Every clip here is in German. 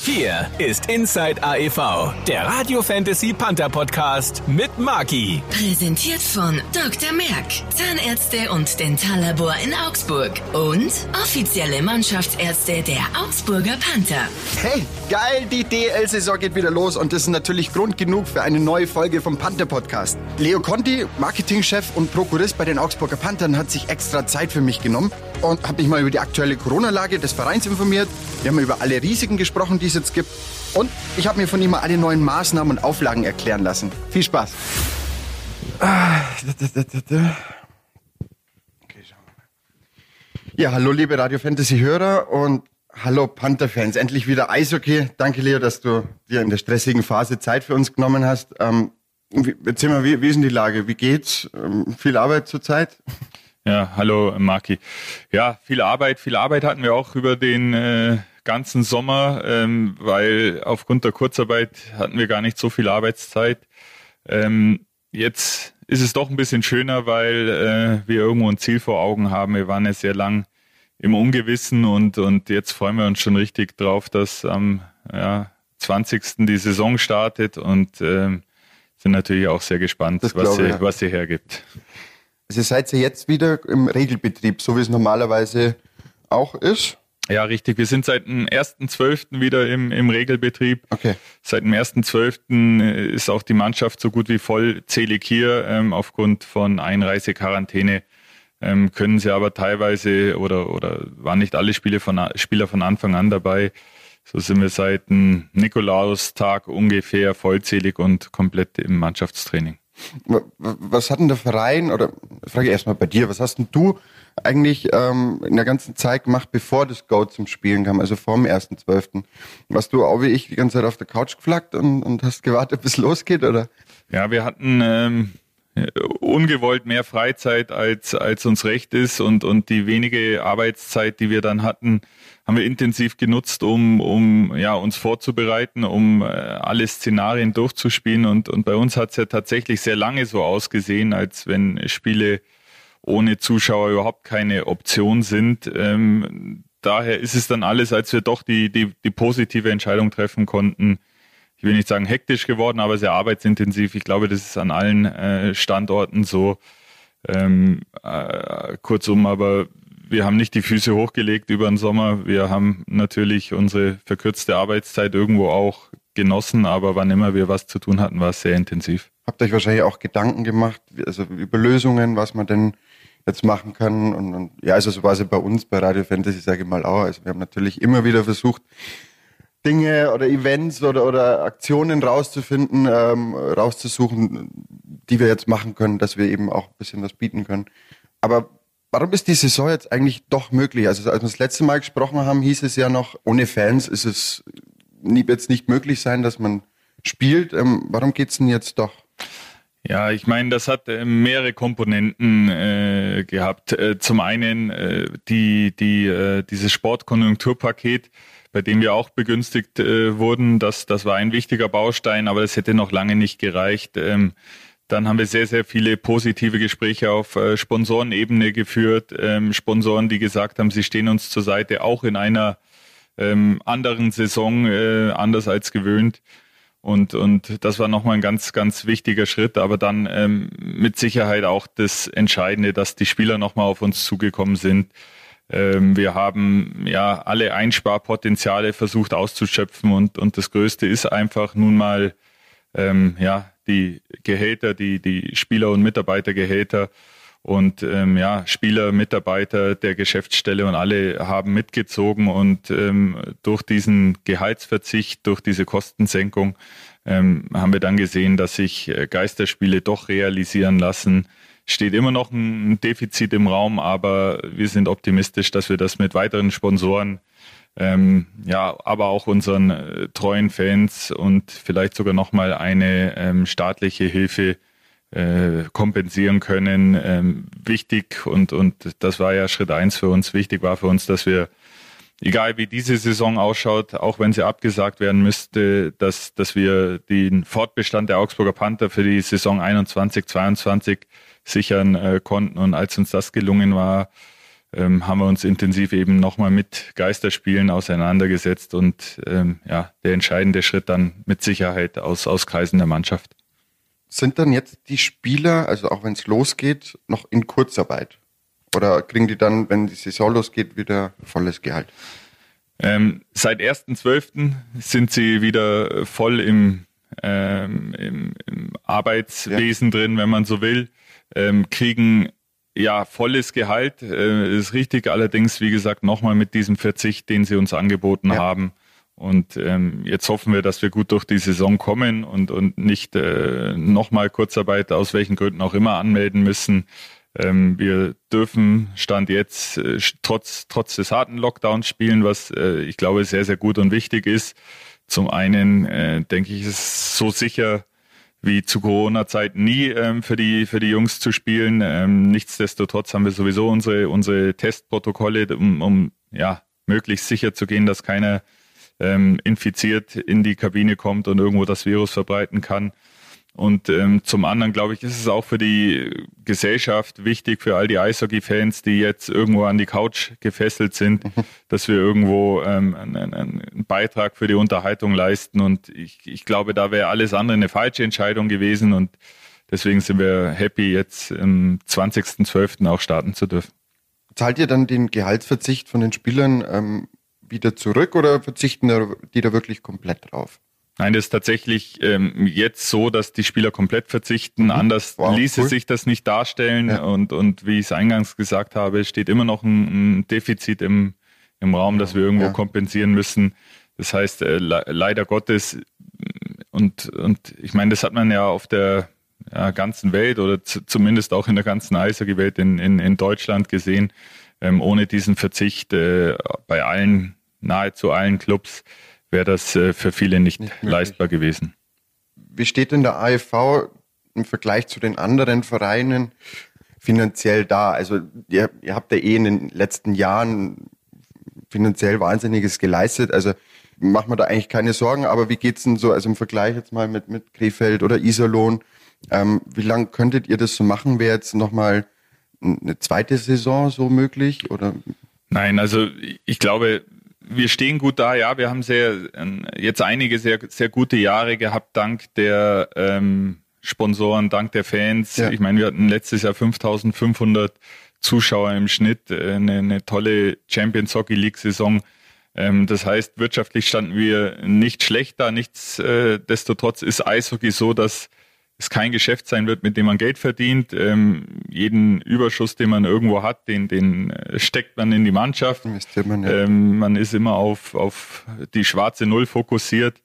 Hier ist Inside AEV, der Radio Fantasy Panther Podcast mit Maki. Präsentiert von Dr. Merck, Zahnärzte und Dentallabor in Augsburg und offizielle Mannschaftsärzte der Augsburger Panther. Hey, geil, die DL-Saison geht wieder los und das ist natürlich Grund genug für eine neue Folge vom Panther Podcast. Leo Conti, Marketingchef und Prokurist bei den Augsburger Panthern, hat sich extra Zeit für mich genommen und hat mich mal über die aktuelle Corona-Lage des Vereins informiert. Wir haben über alle Risiken gesprochen, die es jetzt gibt. Und ich habe mir von ihm mal alle neuen Maßnahmen und Auflagen erklären lassen. Viel Spaß. Ja, hallo liebe Radio Fantasy Hörer und hallo Panther Fans. Endlich wieder Eishockey. Danke Leo, dass du dir in der stressigen Phase Zeit für uns genommen hast. Ähm, erzähl mal, wie, wie ist denn die Lage? Wie geht's? Ähm, viel Arbeit zurzeit? Ja, hallo Marki. Ja, viel Arbeit, viel Arbeit hatten wir auch über den äh, ganzen Sommer, ähm, weil aufgrund der Kurzarbeit hatten wir gar nicht so viel Arbeitszeit. Ähm, jetzt ist es doch ein bisschen schöner, weil äh, wir irgendwo ein Ziel vor Augen haben. Wir waren ja sehr lang im Ungewissen und, und jetzt freuen wir uns schon richtig drauf, dass am ja, 20. die Saison startet und äh, sind natürlich auch sehr gespannt, was sie, ja. was sie hergibt. Also seid ihr jetzt wieder im Regelbetrieb, so wie es normalerweise auch ist? Ja, richtig. Wir sind seit dem 1.12. wieder im, im Regelbetrieb. Okay. Seit dem 1.12. ist auch die Mannschaft so gut wie vollzählig hier. Ähm, aufgrund von Einreisequarantäne ähm, können sie aber teilweise oder, oder waren nicht alle Spiele von, Spieler von Anfang an dabei. So sind wir seit dem Nikolaustag ungefähr vollzählig und komplett im Mannschaftstraining. Was hat denn der Verein, oder frage ich erstmal bei dir, was hast denn du eigentlich ähm, in der ganzen Zeit gemacht, bevor das Go zum Spielen kam, also vor dem 1.12.? Warst du auch wie ich die ganze Zeit auf der Couch geflackt und, und hast gewartet, bis es losgeht, oder? Ja, wir hatten ähm, ungewollt mehr Freizeit, als, als uns recht ist und, und die wenige Arbeitszeit, die wir dann hatten, haben wir intensiv genutzt, um, um ja, uns vorzubereiten, um äh, alle Szenarien durchzuspielen. Und, und bei uns hat es ja tatsächlich sehr lange so ausgesehen, als wenn Spiele ohne Zuschauer überhaupt keine Option sind. Ähm, daher ist es dann alles, als wir doch die, die, die positive Entscheidung treffen konnten. Ich will nicht sagen hektisch geworden, aber sehr arbeitsintensiv. Ich glaube, das ist an allen äh, Standorten so. Ähm, äh, kurzum, aber wir haben nicht die Füße hochgelegt über den Sommer. Wir haben natürlich unsere verkürzte Arbeitszeit irgendwo auch genossen, aber wann immer wir was zu tun hatten, war es sehr intensiv. Habt euch wahrscheinlich auch Gedanken gemacht, also über Lösungen, was man denn jetzt machen kann? Und, und ja, also so war es bei uns bei Radio Fantasy, sage ich mal auch. Also wir haben natürlich immer wieder versucht, Dinge oder Events oder, oder Aktionen rauszufinden, ähm, rauszusuchen, die wir jetzt machen können, dass wir eben auch ein bisschen was bieten können. Aber Warum ist die Saison jetzt eigentlich doch möglich? Also als wir das letzte Mal gesprochen haben, hieß es ja noch, ohne Fans ist es jetzt nicht möglich sein, dass man spielt. Ähm, warum geht's denn jetzt doch? Ja, ich meine, das hat äh, mehrere Komponenten äh, gehabt. Äh, zum einen äh, die, die, äh, dieses Sportkonjunkturpaket, bei dem wir auch begünstigt äh, wurden. Das, das war ein wichtiger Baustein, aber das hätte noch lange nicht gereicht. Ähm, dann haben wir sehr, sehr viele positive Gespräche auf äh, Sponsorenebene geführt. Ähm, Sponsoren, die gesagt haben, sie stehen uns zur Seite, auch in einer ähm, anderen Saison, äh, anders als gewöhnt. Und, und das war nochmal ein ganz, ganz wichtiger Schritt. Aber dann ähm, mit Sicherheit auch das Entscheidende, dass die Spieler nochmal auf uns zugekommen sind. Ähm, wir haben ja alle Einsparpotenziale versucht auszuschöpfen und, und das Größte ist einfach nun mal ähm, ja die Gehälter, die, die Spieler- und Mitarbeitergehälter und ähm, ja, Spieler, Mitarbeiter der Geschäftsstelle und alle haben mitgezogen und ähm, durch diesen Gehaltsverzicht, durch diese Kostensenkung ähm, haben wir dann gesehen, dass sich äh, Geisterspiele doch realisieren lassen. Steht immer noch ein Defizit im Raum, aber wir sind optimistisch, dass wir das mit weiteren Sponsoren ähm, ja, aber auch unseren äh, treuen Fans und vielleicht sogar nochmal eine ähm, staatliche Hilfe äh, kompensieren können. Ähm, wichtig und, und das war ja Schritt eins für uns. Wichtig war für uns, dass wir, egal wie diese Saison ausschaut, auch wenn sie abgesagt werden müsste, dass, dass wir den Fortbestand der Augsburger Panther für die Saison 21, 22 sichern äh, konnten. Und als uns das gelungen war, ähm, haben wir uns intensiv eben nochmal mit Geisterspielen auseinandergesetzt und ähm, ja, der entscheidende Schritt dann mit Sicherheit aus, aus Kreisen der Mannschaft. Sind dann jetzt die Spieler, also auch wenn es losgeht, noch in Kurzarbeit? Oder kriegen die dann, wenn die Saison losgeht, wieder volles Gehalt? Ähm, seit 1.12. sind sie wieder voll im, ähm, im, im Arbeitswesen ja. drin, wenn man so will, ähm, kriegen ja volles Gehalt, äh, ist richtig, allerdings wie gesagt nochmal mit diesem Verzicht, den sie uns angeboten ja. haben. Und ähm, jetzt hoffen wir, dass wir gut durch die Saison kommen und, und nicht äh, nochmal Kurzarbeit aus welchen Gründen auch immer anmelden müssen. Ähm, wir dürfen Stand jetzt äh, trotz, trotz des harten Lockdowns spielen, was äh, ich glaube sehr, sehr gut und wichtig ist. Zum einen äh, denke ich, ist es so sicher wie zu Corona-Zeiten nie ähm, für, die, für die Jungs zu spielen. Ähm, nichtsdestotrotz haben wir sowieso unsere, unsere Testprotokolle, um, um ja, möglichst sicher zu gehen, dass keiner ähm, infiziert in die Kabine kommt und irgendwo das Virus verbreiten kann. Und ähm, zum anderen, glaube ich, ist es auch für die Gesellschaft wichtig, für all die Eishockey-Fans, die jetzt irgendwo an die Couch gefesselt sind, mhm. dass wir irgendwo ähm, einen, einen, Beitrag für die Unterhaltung leisten. Und ich, ich glaube, da wäre alles andere eine falsche Entscheidung gewesen. Und deswegen sind wir happy, jetzt am 20.12. auch starten zu dürfen. Zahlt ihr dann den Gehaltsverzicht von den Spielern ähm, wieder zurück oder verzichten die da wirklich komplett drauf? Nein, das ist tatsächlich ähm, jetzt so, dass die Spieler komplett verzichten. Mhm. Anders wow, ließe cool. sich das nicht darstellen. Ja. Und, und wie ich es eingangs gesagt habe, steht immer noch ein, ein Defizit im, im Raum, das wir irgendwo ja. kompensieren müssen. Das heißt, äh, le leider Gottes, und, und ich meine, das hat man ja auf der ja, ganzen Welt oder zumindest auch in der ganzen Eishockey-Welt in, in, in Deutschland gesehen, ähm, ohne diesen Verzicht äh, bei allen, nahezu allen Clubs wäre das äh, für viele nicht, nicht leistbar gewesen. Wie steht denn der AFV im Vergleich zu den anderen Vereinen finanziell da? Also ihr, ihr habt ja eh in den letzten Jahren finanziell Wahnsinniges geleistet. Also macht man da eigentlich keine Sorgen. Aber wie geht's denn so, also im Vergleich jetzt mal mit, mit Krefeld oder Iserlohn, ähm, wie lange könntet ihr das so machen? Wäre jetzt nochmal eine zweite Saison so möglich? Oder? Nein, also ich glaube, wir stehen gut da, ja. Wir haben sehr jetzt einige sehr, sehr gute Jahre gehabt, dank der ähm, Sponsoren, dank der Fans. Ja. Ich meine, wir hatten letztes Jahr 5500 Zuschauer im Schnitt, äh, eine, eine tolle Champions Hockey League Saison. Ähm, das heißt, wirtschaftlich standen wir nicht schlecht da. Nichtsdestotrotz ist Eishockey so, dass es kein Geschäft sein wird, mit dem man Geld verdient. Ähm, jeden Überschuss, den man irgendwo hat, den, den äh, steckt man in die Mannschaft. Man, ja. ähm, man ist immer auf, auf die schwarze Null fokussiert.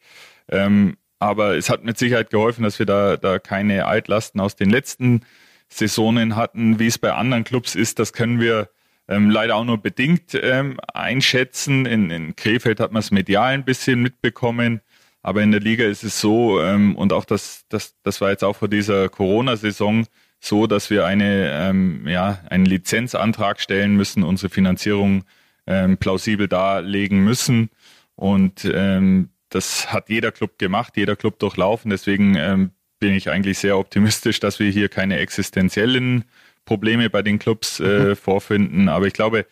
Ähm, aber es hat mit Sicherheit geholfen, dass wir da, da keine Altlasten aus den letzten Saisonen hatten. Wie es bei anderen Clubs ist, das können wir ähm, leider auch nur bedingt ähm, einschätzen. In, in Krefeld hat man es medial ein bisschen mitbekommen. Aber in der Liga ist es so, ähm, und auch das, das, das war jetzt auch vor dieser Corona-Saison so, dass wir eine, ähm, ja, einen Lizenzantrag stellen müssen, unsere Finanzierung ähm, plausibel darlegen müssen. Und ähm, das hat jeder Club gemacht, jeder Club durchlaufen. Deswegen ähm, bin ich eigentlich sehr optimistisch, dass wir hier keine existenziellen Probleme bei den Clubs äh, mhm. vorfinden. Aber ich glaube,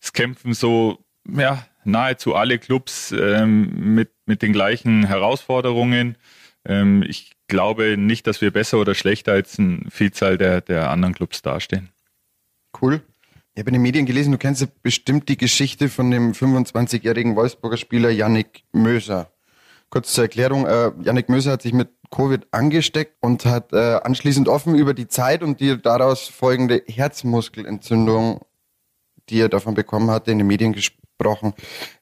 es kämpfen so ja, nahezu alle Clubs ähm, mit, mit den gleichen Herausforderungen. Ähm, ich glaube nicht, dass wir besser oder schlechter als eine Vielzahl der, der anderen Clubs dastehen. Cool. Ich habe in den Medien gelesen, du kennst ja bestimmt die Geschichte von dem 25-jährigen Wolfsburger Spieler Yannick Möser. Kurz zur Erklärung, äh, Yannick Möser hat sich mit Covid angesteckt und hat äh, anschließend offen über die Zeit und die daraus folgende Herzmuskelentzündung, die er davon bekommen hatte, in den Medien gesprochen gesprochen.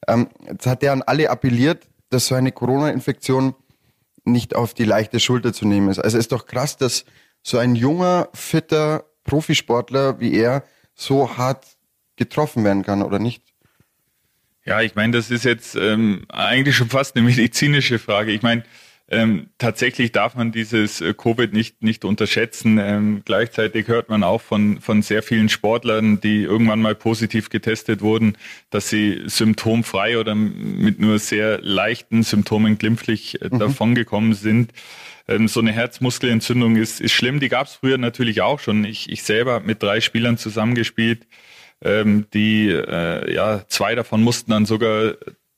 Ähm, jetzt hat er an alle appelliert, dass so eine Corona-Infektion nicht auf die leichte Schulter zu nehmen ist. Also ist doch krass, dass so ein junger, fitter Profisportler wie er so hart getroffen werden kann, oder nicht? Ja, ich meine, das ist jetzt ähm, eigentlich schon fast eine medizinische Frage. Ich meine, ähm, tatsächlich darf man dieses äh, Covid nicht, nicht unterschätzen. Ähm, gleichzeitig hört man auch von, von sehr vielen Sportlern, die irgendwann mal positiv getestet wurden, dass sie symptomfrei oder mit nur sehr leichten Symptomen glimpflich äh, mhm. davongekommen sind. Ähm, so eine Herzmuskelentzündung ist, ist schlimm. Die gab es früher natürlich auch schon. Ich, ich selber habe mit drei Spielern zusammengespielt Ähm, die, äh, ja, zwei davon mussten dann sogar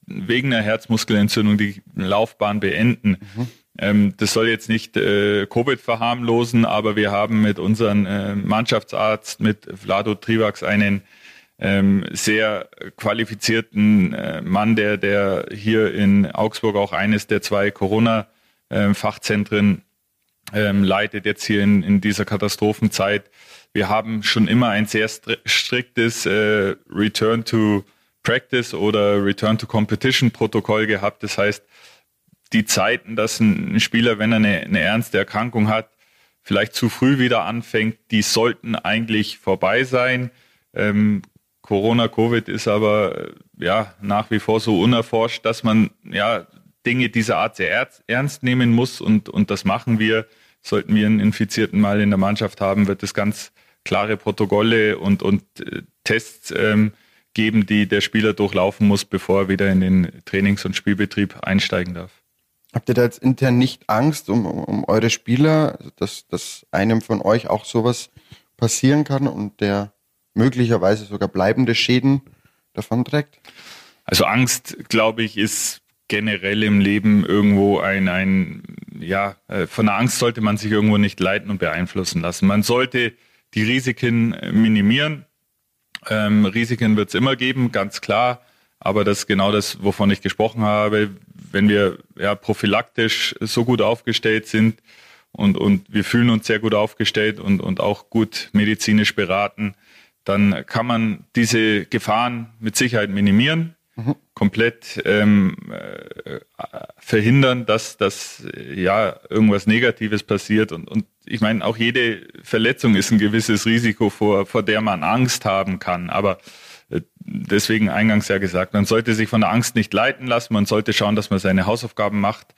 wegen einer Herzmuskelentzündung die Laufbahn beenden. Mhm. Ähm, das soll jetzt nicht äh, Covid verharmlosen, aber wir haben mit unserem äh, Mannschaftsarzt, mit Vlado Trivax, einen ähm, sehr qualifizierten äh, Mann, der, der hier in Augsburg auch eines der zwei Corona-Fachzentren ähm, leitet, jetzt hier in, in dieser Katastrophenzeit. Wir haben schon immer ein sehr striktes äh, Return to Practice oder Return to Competition Protokoll gehabt. Das heißt, die Zeiten, dass ein Spieler, wenn er eine, eine ernste Erkrankung hat, vielleicht zu früh wieder anfängt, die sollten eigentlich vorbei sein. Ähm, Corona, Covid ist aber äh, ja nach wie vor so unerforscht, dass man ja Dinge dieser Art sehr ernst nehmen muss und, und das machen wir. Sollten wir einen Infizierten mal in der Mannschaft haben, wird es ganz klare Protokolle und, und äh, Tests ähm, geben, die der Spieler durchlaufen muss, bevor er wieder in den Trainings- und Spielbetrieb einsteigen darf. Habt ihr da jetzt intern nicht Angst um, um eure Spieler, dass, dass einem von euch auch sowas passieren kann und der möglicherweise sogar bleibende Schäden davon trägt? Also Angst, glaube ich, ist generell im Leben irgendwo ein, ein ja, äh, von der Angst sollte man sich irgendwo nicht leiten und beeinflussen lassen. Man sollte die Risiken minimieren. Ähm, Risiken wird es immer geben, ganz klar. Aber das ist genau das, wovon ich gesprochen habe wenn wir ja prophylaktisch so gut aufgestellt sind und, und wir fühlen uns sehr gut aufgestellt und, und auch gut medizinisch beraten, dann kann man diese Gefahren mit Sicherheit minimieren, mhm. komplett ähm, äh, verhindern, dass, dass ja irgendwas Negatives passiert. Und, und ich meine, auch jede Verletzung ist ein gewisses Risiko, vor, vor der man Angst haben kann. Aber äh, deswegen eingangs ja gesagt, man sollte sich von der Angst nicht leiten lassen, man sollte schauen, dass man seine Hausaufgaben macht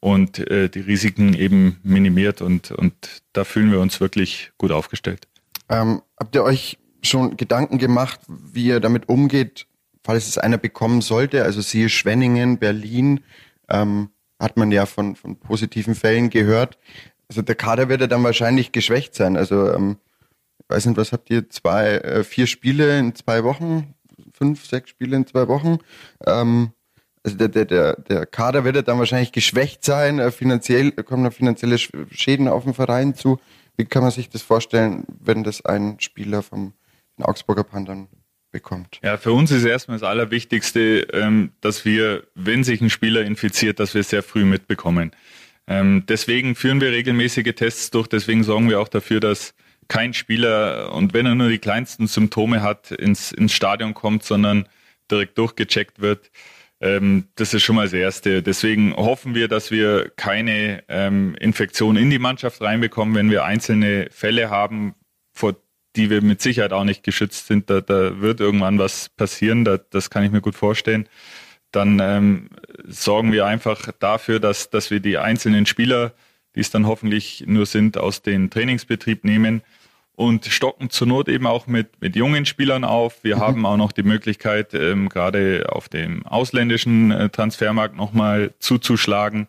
und äh, die Risiken eben minimiert und, und da fühlen wir uns wirklich gut aufgestellt. Ähm, habt ihr euch schon Gedanken gemacht, wie ihr damit umgeht, falls es einer bekommen sollte? Also siehe Schwenningen, Berlin, ähm, hat man ja von, von positiven Fällen gehört. Also der Kader wird ja dann wahrscheinlich geschwächt sein. Also ähm, weiß nicht, was habt ihr, zwei, äh, vier Spiele in zwei Wochen, fünf, sechs Spiele in zwei Wochen. Ähm, also der, der, der, der Kader wird ja dann wahrscheinlich geschwächt sein, äh, finanziell kommen da finanzielle Schäden auf den Verein zu. Wie kann man sich das vorstellen, wenn das ein Spieler vom Augsburger Pandern bekommt? Ja, für uns ist erstmal das Allerwichtigste, ähm, dass wir, wenn sich ein Spieler infiziert, dass wir es sehr früh mitbekommen. Ähm, deswegen führen wir regelmäßige Tests durch, deswegen sorgen wir auch dafür, dass kein Spieler, und wenn er nur die kleinsten Symptome hat, ins, ins Stadion kommt, sondern direkt durchgecheckt wird. Ähm, das ist schon mal das Erste. Deswegen hoffen wir, dass wir keine Infektion in die Mannschaft reinbekommen, wenn wir einzelne Fälle haben, vor die wir mit Sicherheit auch nicht geschützt sind. Da, da wird irgendwann was passieren, da, das kann ich mir gut vorstellen. Dann ähm, sorgen wir einfach dafür, dass, dass wir die einzelnen Spieler, die es dann hoffentlich nur sind, aus dem Trainingsbetrieb nehmen und stocken zur Not eben auch mit, mit jungen Spielern auf. Wir mhm. haben auch noch die Möglichkeit, ähm, gerade auf dem ausländischen äh, Transfermarkt nochmal zuzuschlagen,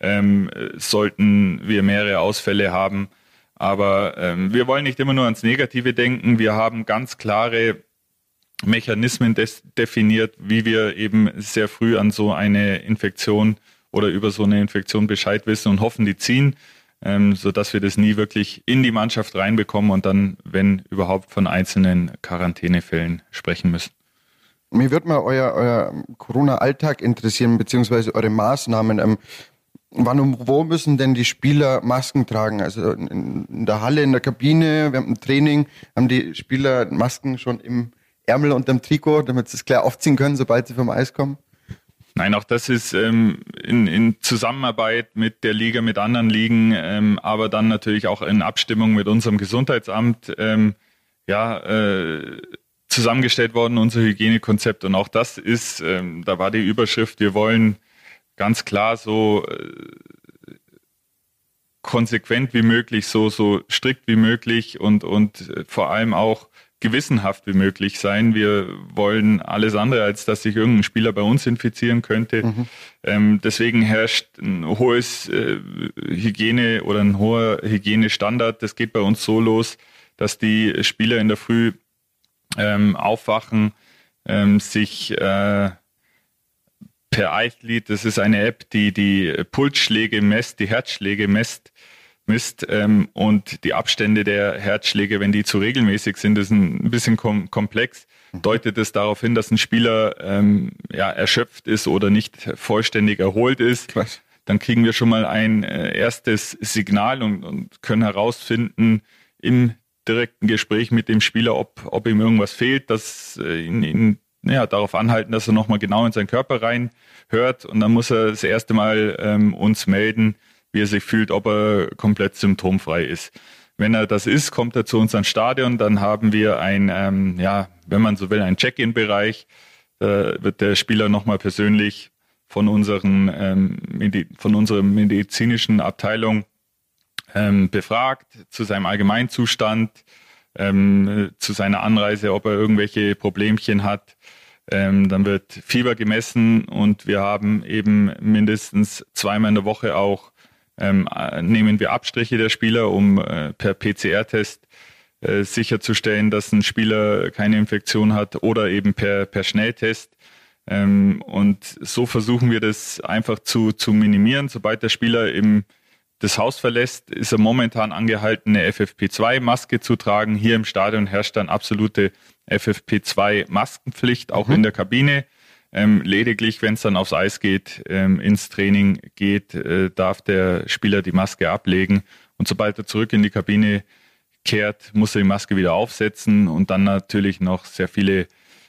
ähm, sollten wir mehrere Ausfälle haben. Aber ähm, wir wollen nicht immer nur ans Negative denken. Wir haben ganz klare Mechanismen definiert, wie wir eben sehr früh an so eine Infektion oder über so eine Infektion Bescheid wissen und hoffen, die ziehen ähm, sodass wir das nie wirklich in die Mannschaft reinbekommen und dann, wenn überhaupt, von einzelnen Quarantänefällen sprechen müssen. Mir würde mal euer, euer Corona-Alltag interessieren, beziehungsweise eure Maßnahmen. Ähm, wann und wo müssen denn die Spieler Masken tragen? Also in, in der Halle, in der Kabine, während dem Training haben die Spieler Masken schon im Ärmel und im Trikot, damit sie es klar aufziehen können, sobald sie vom Eis kommen? Nein, auch das ist ähm, in, in Zusammenarbeit mit der Liga, mit anderen Ligen, ähm, aber dann natürlich auch in Abstimmung mit unserem Gesundheitsamt ähm, ja, äh, zusammengestellt worden, unser Hygienekonzept. Und auch das ist, ähm, da war die Überschrift, wir wollen ganz klar so äh, konsequent wie möglich, so, so strikt wie möglich und, und äh, vor allem auch gewissenhaft wie möglich sein. Wir wollen alles andere, als dass sich irgendein Spieler bei uns infizieren könnte. Mhm. Ähm, deswegen herrscht ein hohes äh, Hygiene oder ein hoher Hygienestandard. Das geht bei uns so los, dass die Spieler in der Früh ähm, aufwachen, ähm, sich äh, per iFleet, das ist eine App, die die Pulsschläge messt, die Herzschläge messt, misst ähm, und die Abstände der Herzschläge, wenn die zu regelmäßig sind, ist ein bisschen kom komplex, deutet es darauf hin, dass ein Spieler ähm, ja, erschöpft ist oder nicht vollständig erholt ist. Krass. Dann kriegen wir schon mal ein äh, erstes Signal und, und können herausfinden im direkten Gespräch mit dem Spieler, ob, ob ihm irgendwas fehlt, dass äh, ihn, ihn ja, darauf anhalten, dass er nochmal genau in seinen Körper reinhört und dann muss er das erste Mal ähm, uns melden, wie er sich fühlt, ob er komplett symptomfrei ist. Wenn er das ist, kommt er zu uns ans Stadion, dann haben wir ein, ähm, ja, wenn man so will, ein Check-in-Bereich. Da wird der Spieler nochmal persönlich von unseren, ähm, von unserer medizinischen Abteilung ähm, befragt zu seinem Allgemeinzustand, ähm, zu seiner Anreise, ob er irgendwelche Problemchen hat. Ähm, dann wird Fieber gemessen und wir haben eben mindestens zweimal in der Woche auch ähm, nehmen wir Abstriche der Spieler, um äh, per PCR-Test äh, sicherzustellen, dass ein Spieler keine Infektion hat oder eben per, per Schnelltest. Ähm, und so versuchen wir das einfach zu, zu minimieren. Sobald der Spieler im das Haus verlässt, ist er momentan angehalten, eine FFP2-Maske zu tragen. Hier im Stadion herrscht dann absolute FFP2-Maskenpflicht, auch mhm. in der Kabine. Ähm, lediglich, wenn es dann aufs Eis geht, ähm, ins Training geht, äh, darf der Spieler die Maske ablegen. Und sobald er zurück in die Kabine kehrt, muss er die Maske wieder aufsetzen und dann natürlich noch sehr viele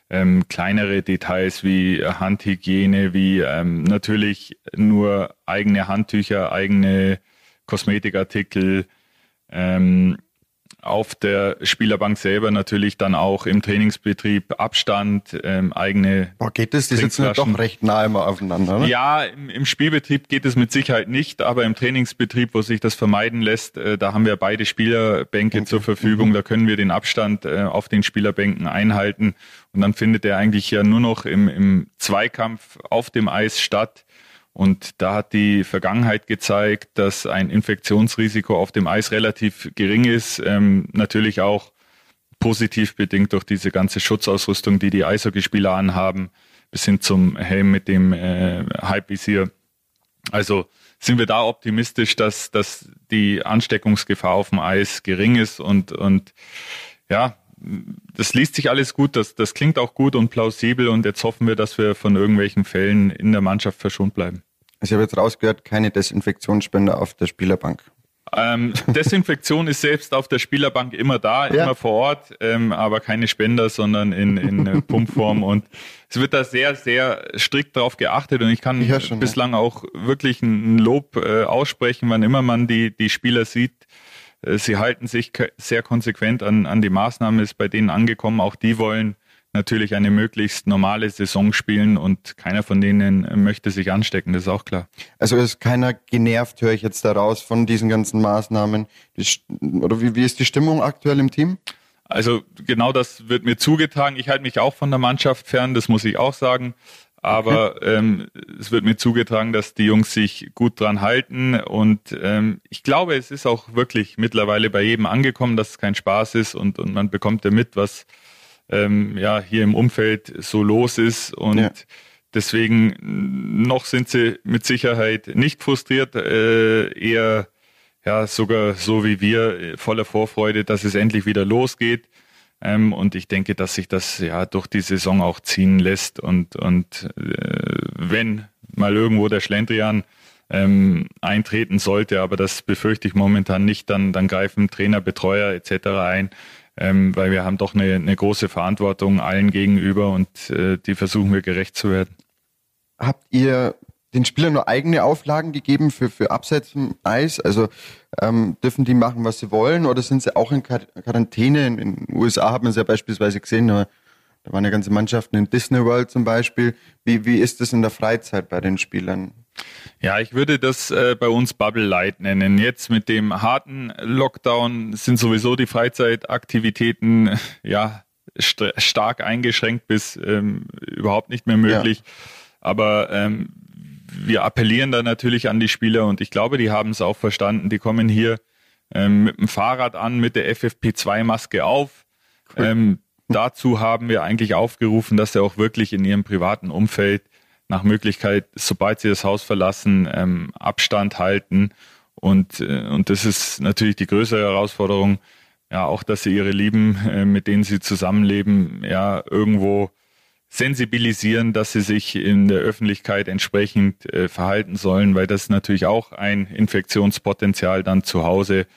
ähm, kleinere Details wie Handhygiene, wie ähm, natürlich nur eigene Handtücher, eigene Kosmetikartikel, ähm, auf der Spielerbank selber natürlich dann auch im Trainingsbetrieb Abstand, ähm, eigene. Boah, geht das? Die sitzen ja doch recht nah immer aufeinander, ne? Ja, im, im, Spielbetrieb geht es mit Sicherheit nicht, aber im Trainingsbetrieb, wo sich das vermeiden lässt, äh, da haben wir beide Spielerbänke okay. zur Verfügung. Mhm. Da können wir den Abstand äh, auf den Spielerbänken einhalten. Und dann findet er eigentlich ja nur noch im, im Zweikampf auf dem Eis statt. Und da hat die Vergangenheit gezeigt, dass ein Infektionsrisiko auf dem Eis relativ gering ist. Ähm, natürlich auch positiv bedingt durch diese ganze Schutzausrüstung, die die Eishockeyspieler anhaben, bis hin zum Helm mit dem äh, Halbvisier. Also sind wir da optimistisch, dass, dass die Ansteckungsgefahr auf dem Eis gering ist und, und ja, das liest sich alles gut, das, das klingt auch gut und plausibel und jetzt hoffen wir, dass wir von irgendwelchen Fällen in der Mannschaft verschont bleiben. Also ich habe jetzt rausgehört, keine Desinfektionsspender auf der Spielerbank. Ähm, Desinfektion ist selbst auf der Spielerbank immer da, ja. immer vor Ort, ähm, aber keine Spender, sondern in, in Pumpform. Und es wird da sehr, sehr strikt darauf geachtet. Und ich kann ja, schon, bislang ja. auch wirklich ein Lob äh, aussprechen, wann immer man die, die Spieler sieht, äh, sie halten sich sehr konsequent an, an die Maßnahmen, ist bei denen angekommen. Auch die wollen natürlich eine möglichst normale Saison spielen und keiner von denen möchte sich anstecken, das ist auch klar. Also ist keiner genervt, höre ich jetzt daraus, von diesen ganzen Maßnahmen. Oder wie, wie ist die Stimmung aktuell im Team? Also genau das wird mir zugetragen. Ich halte mich auch von der Mannschaft fern, das muss ich auch sagen aber ähm, es wird mir zugetragen, dass die Jungs sich gut dran halten. Und ähm, ich glaube, es ist auch wirklich mittlerweile bei jedem angekommen, dass es kein Spaß ist. Und, und man bekommt ja mit, was ähm, ja hier im Umfeld so los ist. Und ja. deswegen noch sind sie mit Sicherheit nicht frustriert, äh, eher ja sogar so wie wir voller Vorfreude, dass es endlich wieder losgeht ähm, und ich denke, dass sich das ja durch die Saison auch ziehen lässt. Und, und äh, wenn mal irgendwo der Schlendrian ähm, eintreten sollte, aber das befürchte ich momentan nicht, dann, dann greifen Trainer, Betreuer etc. ein, ähm, weil wir haben doch eine, eine große Verantwortung allen gegenüber und äh, die versuchen wir gerecht zu werden. Habt ihr den Spielern nur eigene Auflagen gegeben für, für Abseits vom Eis? Also ähm, dürfen die machen, was sie wollen oder sind sie auch in Quarantäne? In den USA hat man es ja beispielsweise gesehen, da waren ja ganze Mannschaften in Disney World zum Beispiel. Wie, wie ist das in der Freizeit bei den Spielern? Ja, ich würde das äh, bei uns Bubble Light nennen. Jetzt mit dem harten Lockdown sind sowieso die Freizeitaktivitäten ja st stark eingeschränkt bis ähm, überhaupt nicht mehr möglich. Ja. Aber ähm, wir appellieren da natürlich an die Spieler und ich glaube, die haben es auch verstanden. Die kommen hier ähm, mit dem Fahrrad an, mit der FFP2-Maske auf. Cool. Ähm, dazu haben wir eigentlich aufgerufen, dass sie auch wirklich in ihrem privaten Umfeld nach Möglichkeit, sobald sie das Haus verlassen, ähm, Abstand halten. Und, äh, und das ist natürlich die größere Herausforderung, ja, auch, dass sie ihre Lieben, äh, mit denen sie zusammenleben, ja, irgendwo sensibilisieren, dass sie sich in der Öffentlichkeit entsprechend äh, verhalten sollen, weil das natürlich auch ein Infektionspotenzial dann zu Hause.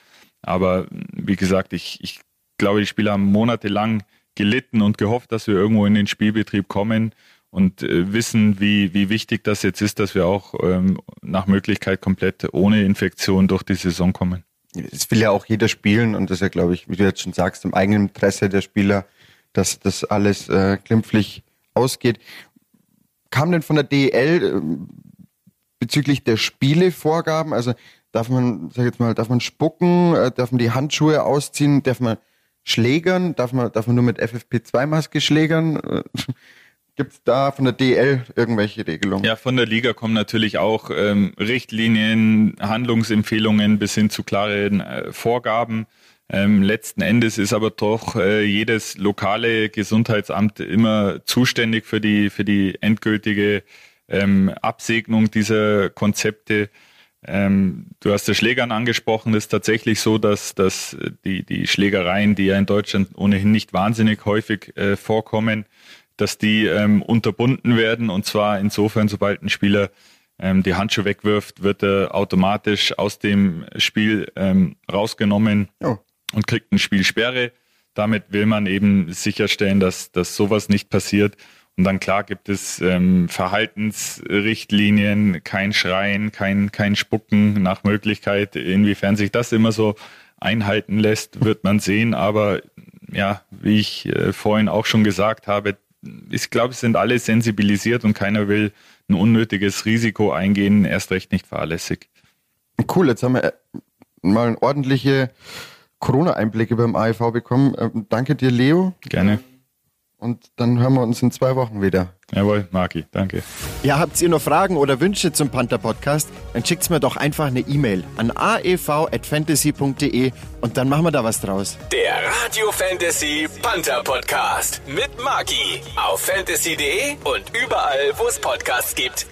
Aber wie gesagt, ich, ich glaube, die Spieler haben monatelang gelitten und gehofft, dass wir irgendwo in den Spielbetrieb kommen und äh, wissen, wie, wie wichtig das jetzt ist, dass wir auch ähm, nach Möglichkeit komplett ohne Infektion durch die Saison kommen. Es will ja auch jeder spielen und das ist ja, glaube ich, wie du jetzt schon sagst, im eigenen Interesse der Spieler, dass das alles äh, glimpflich ausgeht. Kam denn von der DEL äh, bezüglich der Spielevorgaben, also darf man, sag jetzt mal, darf man spucken, äh, darf man die Handschuhe ausziehen, darf man schlägern, darf man, darf man nur mit FFP2-Maske schlägern? Gibt es da von der DL irgendwelche Regelungen? Ja, von der Liga kommen natürlich auch ähm, Richtlinien, Handlungsempfehlungen bis hin zu klaren äh, Vorgaben. Ähm, letzten Endes ist aber doch äh, jedes lokale Gesundheitsamt immer zuständig für die, für die endgültige ähm, Absegnung dieser Konzepte. Ähm, du hast das Schlägern angesprochen. Es ist tatsächlich so, dass, dass die, die Schlägereien, die ja in Deutschland ohnehin nicht wahnsinnig häufig äh, vorkommen, dass die ähm, unterbunden werden. Und zwar insofern, sobald ein Spieler ähm, die Handschuhe wegwirft, wird er automatisch aus dem Spiel ähm, rausgenommen oh. Und kriegt eine Spielsperre. Damit will man eben sicherstellen, dass, dass sowas nicht passiert. Und dann klar gibt es ähm, Verhaltensrichtlinien, kein Schreien, kein, kein Spucken nach Möglichkeit. Inwiefern sich das immer so einhalten lässt, wird man sehen. Aber ja, wie ich äh, vorhin auch schon gesagt habe, ich glaube, es sind alle sensibilisiert und keiner will ein unnötiges Risiko eingehen, erst recht nicht fahrlässig. Cool, jetzt haben wir äh, mal ordentliche Corona-Einblicke beim AIV bekommen. Ähm, danke dir, Leo. Gerne. Und dann hören wir uns in zwei Wochen wieder. Jawohl, Marki, danke. Ja, habt ihr noch Fragen oder Wünsche zum Panther Podcast? Dann schickt's mir doch einfach eine E-Mail an aev.fantasy.de und dann machen wir da was draus. Der Radio Fantasy Panther Podcast mit Marki auf fantasy.de und überall, wo es Podcasts gibt.